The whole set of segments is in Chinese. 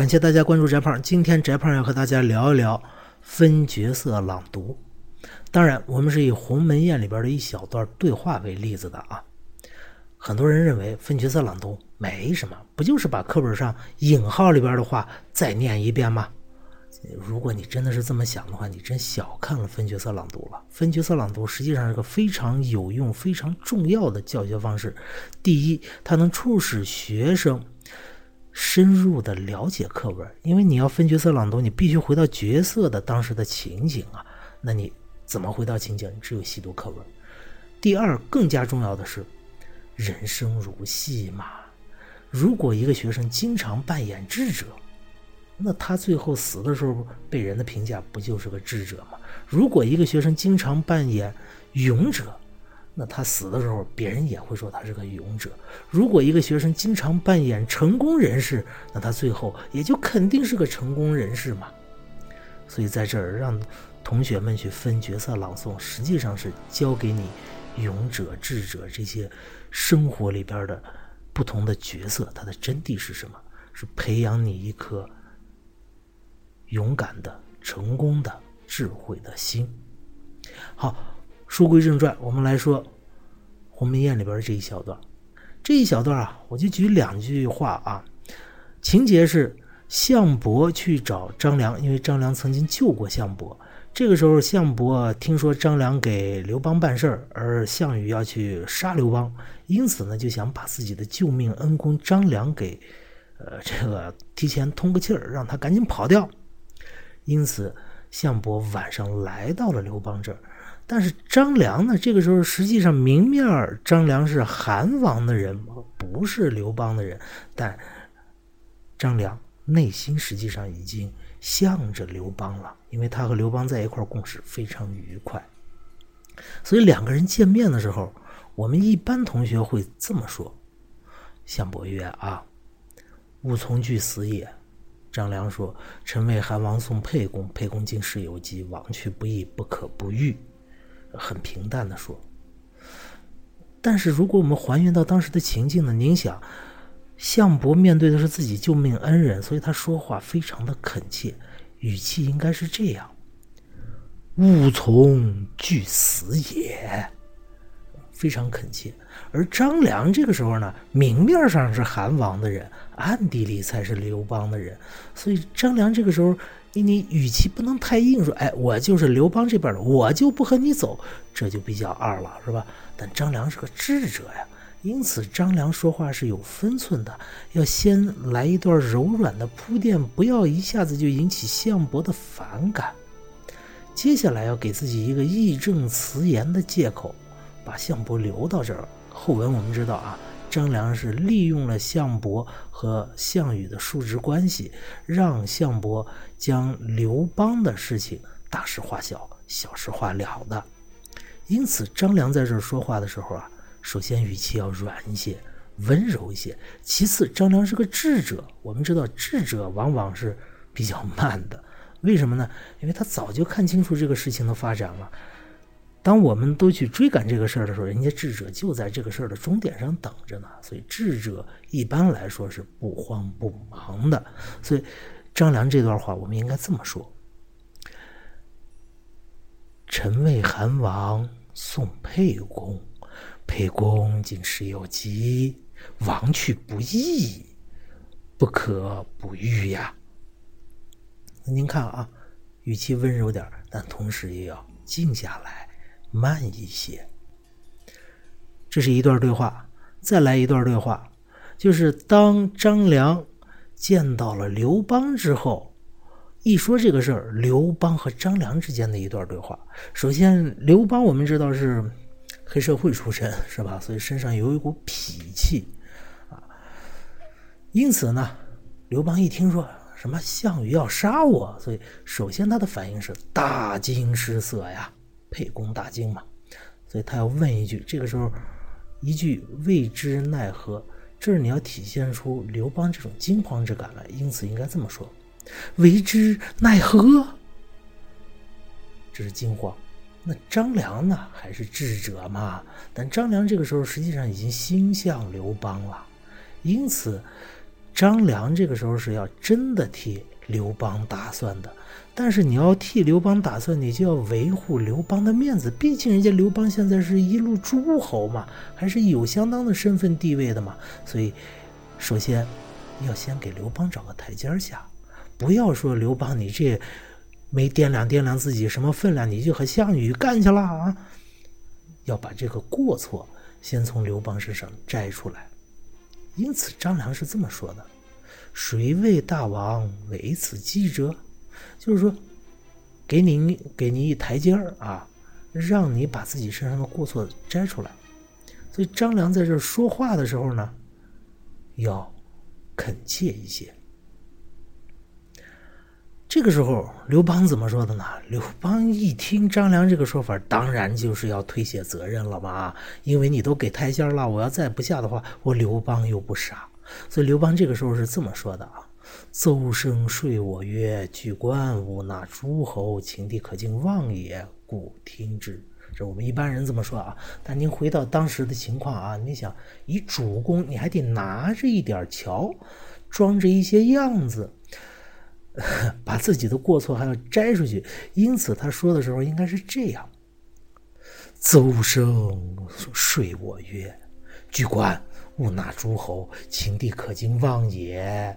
感谢大家关注翟胖。今天翟胖要和大家聊一聊分角色朗读。当然，我们是以《鸿门宴》里边的一小段对话为例子的啊。很多人认为分角色朗读没什么，不就是把课本上引号里边的话再念一遍吗？如果你真的是这么想的话，你真小看了分角色朗读了。分角色朗读实际上是个非常有用、非常重要的教学方式。第一，它能促使学生深入的了解课文，因为你要分角色朗读，你必须回到角色的当时的情景啊。那你怎么回到情景？你只有细读课文。第二，更加重要的是，人生如戏嘛。如果一个学生经常扮演智者，那他最后死的时候被人的评价不就是个智者吗？如果一个学生经常扮演勇者，那他死的时候别人也会说他是个勇者。如果一个学生经常扮演成功人士，那他最后也就肯定是个成功人士嘛。所以在这儿让同学们去分角色朗诵，实际上是教给你勇者、智者这些生活里边的不同的角色，它的真谛是什么？是培养你一颗。勇敢的、成功的、智慧的心。好，书归正传，我们来说《鸿门宴》里边这一小段。这一小段啊，我就举两句话啊。情节是项伯去找张良，因为张良曾经救过项伯。这个时候，项伯听说张良给刘邦办事儿，而项羽要去杀刘邦，因此呢，就想把自己的救命恩公张良给，呃，这个提前通个气儿，让他赶紧跑掉。因此，项伯晚上来到了刘邦这儿，但是张良呢？这个时候实际上明面张良是韩王的人，不是刘邦的人，但张良内心实际上已经向着刘邦了，因为他和刘邦在一块共事非常愉快，所以两个人见面的时候，我们一般同学会这么说：“项伯曰啊，吾从惧死也。”张良说：“臣为韩王送沛公，沛公今事有疾，往去不义，不可不遇。”很平淡的说。但是如果我们还原到当时的情境呢？您想，项伯面对的是自己救命恩人，所以他说话非常的恳切，语气应该是这样：“勿从惧死也。”非常恳切，而张良这个时候呢，明面上是韩王的人，暗地里才是刘邦的人，所以张良这个时候，你你语气不能太硬，说，哎，我就是刘邦这边的，我就不和你走，这就比较二了，是吧？但张良是个智者呀，因此张良说话是有分寸的，要先来一段柔软的铺垫，不要一下子就引起项伯的反感，接下来要给自己一个义正辞严的借口。把项伯留到这儿。后文我们知道啊，张良是利用了项伯和项羽的叔侄关系，让项伯将刘邦的事情大事化小，小事化了的。因此，张良在这儿说话的时候啊，首先语气要软一些，温柔一些。其次，张良是个智者，我们知道智者往往是比较慢的。为什么呢？因为他早就看清楚这个事情的发展了。当我们都去追赶这个事儿的时候，人家智者就在这个事儿的终点上等着呢。所以智者一般来说是不慌不忙的。所以张良这段话，我们应该这么说：“臣为韩王送沛公，沛公今事有急，王去不义，不可不遇呀。”您看啊，语气温柔点但同时也要静下来。慢一些。这是一段对话，再来一段对话，就是当张良见到了刘邦之后，一说这个事儿，刘邦和张良之间的一段对话。首先，刘邦我们知道是黑社会出身，是吧？所以身上有一股痞气啊。因此呢，刘邦一听说什么项羽要杀我，所以首先他的反应是大惊失色呀。沛公大惊嘛，所以他要问一句。这个时候，一句未知奈何，这儿你要体现出刘邦这种惊慌之感来。因此应该这么说：为之奈何？这是惊慌。那张良呢？还是智者嘛？但张良这个时候实际上已经心向刘邦了，因此张良这个时候是要真的替刘邦打算的，但是你要替刘邦打算，你就要维护刘邦的面子，毕竟人家刘邦现在是一路诸侯嘛，还是有相当的身份地位的嘛，所以首先要先给刘邦找个台阶下，不要说刘邦你这没掂量掂量自己什么分量，你就和项羽干去了啊，要把这个过错先从刘邦身上摘出来。因此，张良是这么说的：“谁为大王为此计者？”就是说，给你给你一台阶儿啊，让你把自己身上的过错摘出来。所以，张良在这说话的时候呢，要恳切一些。这个时候，刘邦怎么说的呢？刘邦一听张良这个说法，当然就是要推卸责任了嘛。因为你都给台阶了，我要再不下的话，我刘邦又不傻。所以刘邦这个时候是这么说的啊：“邹生说我曰：‘举官无纳诸侯，秦地可敬望也，故听之。’这我们一般人这么说啊。但您回到当时的情况啊，你想以主公，你还得拿着一点桥，装着一些样子。”把自己的过错还要摘出去，因此他说的时候应该是这样：“邹生说我曰：‘举官勿纳诸侯，秦地可经望也，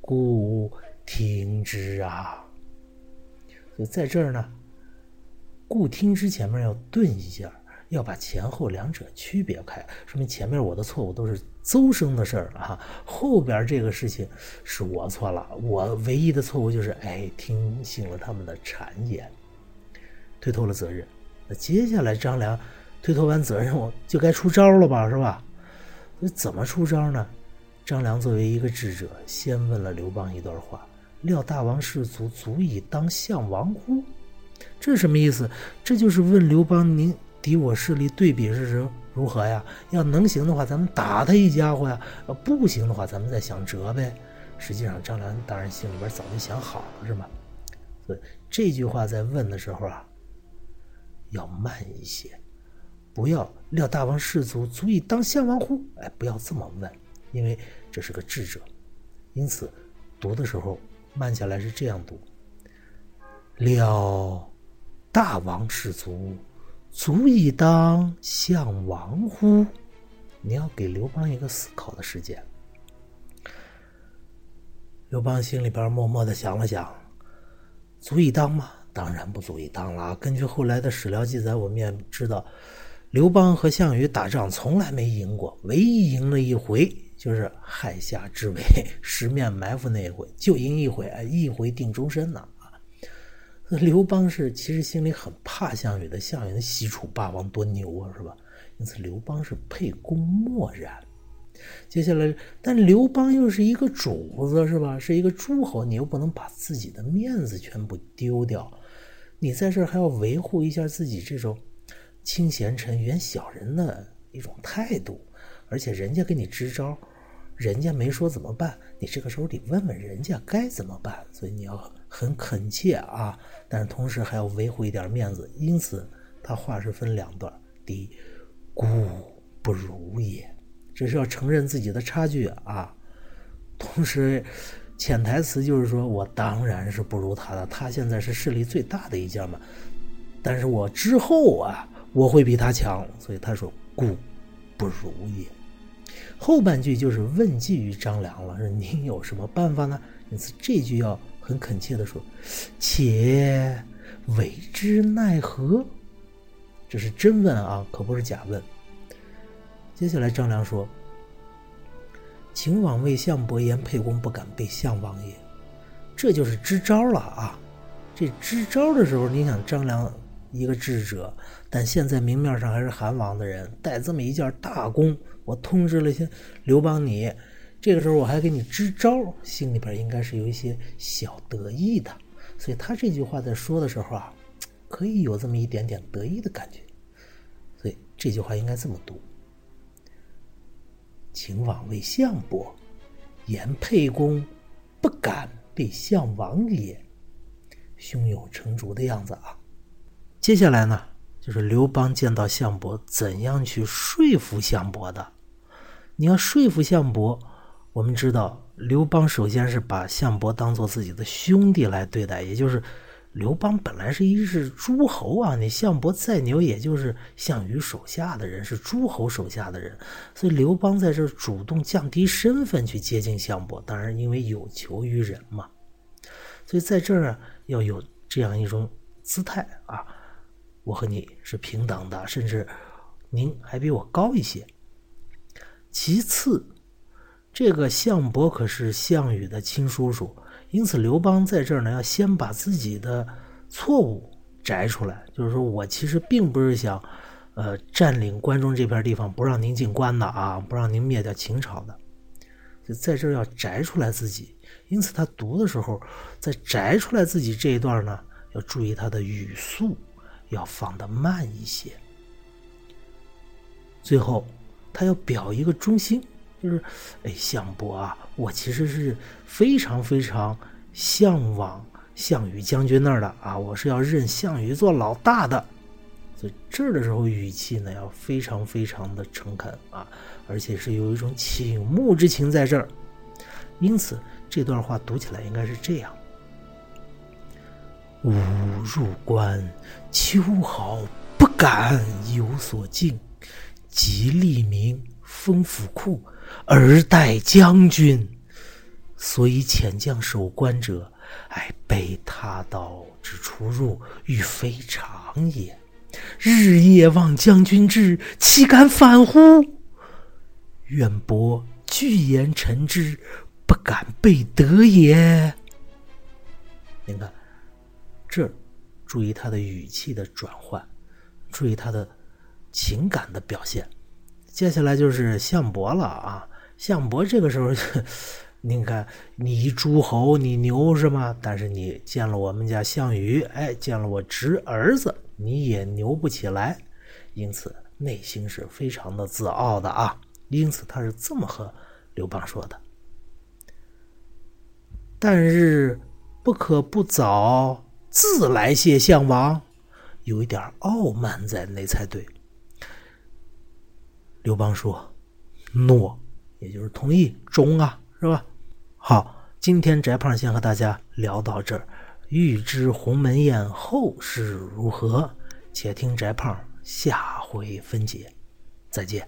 故听之啊。’就在这儿呢，故听之前面要顿一下。”要把前后两者区别开，说明前面我的错误都是邹生的事儿哈，后边这个事情是我错了，我唯一的错误就是哎听信了他们的谗言，推脱了责任。那接下来张良推脱完责任，我就该出招了吧，是吧？那怎么出招呢？张良作为一个智者，先问了刘邦一段话：“料大王士卒足以当相王乎？”这是什么意思？这就是问刘邦您。敌我势力对比是如如何呀？要能行的话，咱们打他一家伙呀；呃，不行的话，咱们再想辙呗。实际上，张良当然心里边早就想好了，是吗？所以这句话在问的时候啊，要慢一些，不要料大王士卒足以当相王乎？哎，不要这么问，因为这是个智者。因此，读的时候慢下来是这样读：料大王士卒。足以当相王乎？你要给刘邦一个思考的时间。刘邦心里边默默的想了想，足以当吗？当然不足以当了。根据后来的史料记载，我们也知道，刘邦和项羽打仗从来没赢过，唯一赢了一回就是亥下之围，十面埋伏那一回，就赢一回，一回定终身呢。刘邦是其实心里很怕项羽的，项羽的西楚霸王多牛啊，是吧？因此刘邦是沛公漠然。接下来，但刘邦又是一个主子，是吧？是一个诸侯，你又不能把自己的面子全部丢掉，你在这儿还要维护一下自己这种清贤臣远小人的一种态度，而且人家给你支招，人家没说怎么办，你这个时候得问问人家该怎么办，所以你要。很恳切啊，但是同时还要维护一点面子，因此他话是分两段。第一，孤不如也，这是要承认自己的差距啊。同时，潜台词就是说我当然是不如他的，他现在是势力最大的一家嘛。但是我之后啊，我会比他强，所以他说故不如也。后半句就是问计于张良了，说您有什么办法呢？因此这句要。很恳切的说：“且为之奈何？”这是真问啊，可不是假问。接下来张良说：“秦王为相伯言，沛公不敢背相王也。”这就是支招了啊！这支招的时候，你想张良一个智者，但现在明面上还是韩王的人，带这么一件大功，我通知了些刘邦你。这个时候我还给你支招，心里边应该是有一些小得意的，所以他这句话在说的时候啊，可以有这么一点点得意的感觉，所以这句话应该这么读：秦王为相伯，言沛公不敢被相王也，胸有成竹的样子啊。接下来呢，就是刘邦见到项伯，怎样去说服项伯的？你要说服项伯。我们知道，刘邦首先是把项伯当做自己的兄弟来对待，也就是刘邦本来是一是诸侯啊，你项伯再牛，也就是项羽手下的人，是诸侯手下的人，所以刘邦在这主动降低身份去接近项伯，当然因为有求于人嘛，所以在这儿要有这样一种姿态啊，我和你是平等的，甚至您还比我高一些。其次，这个项伯可是项羽的亲叔叔，因此刘邦在这儿呢，要先把自己的错误摘出来，就是说我其实并不是想，呃，占领关中这片地方，不让您进关的啊，不让您灭掉秦朝的，就在这儿要摘出来自己。因此他读的时候，在摘出来自己这一段呢，要注意他的语速，要放得慢一些。最后。他要表一个忠心，就是，哎，项伯啊，我其实是非常非常向往项羽将军那儿的啊，我是要认项羽做老大的。所以这儿的时候语气呢要非常非常的诚恳啊，而且是有一种倾慕之情在这儿。因此这段话读起来应该是这样：吾入关，秋毫不敢有所敬。即立名封府库，而待将军。所以遣将守关者，哎，备他道之出入，欲非常也。日夜望将军至，岂敢反乎？愿伯具言臣之，不敢背德也。您看，注意他的语气的转换，注意他的。情感的表现，接下来就是项伯了啊！项伯这个时候，您看，你诸侯你牛是吗？但是你见了我们家项羽，哎，见了我侄儿子，你也牛不起来，因此内心是非常的自傲的啊！因此他是这么和刘邦说的：“但日不可不早自来谢项王，有一点傲慢在内才对。”刘邦说：“诺，也就是同意，中啊，是吧？”好，今天翟胖先和大家聊到这儿。欲知鸿门宴后事如何，且听翟胖下回分解。再见。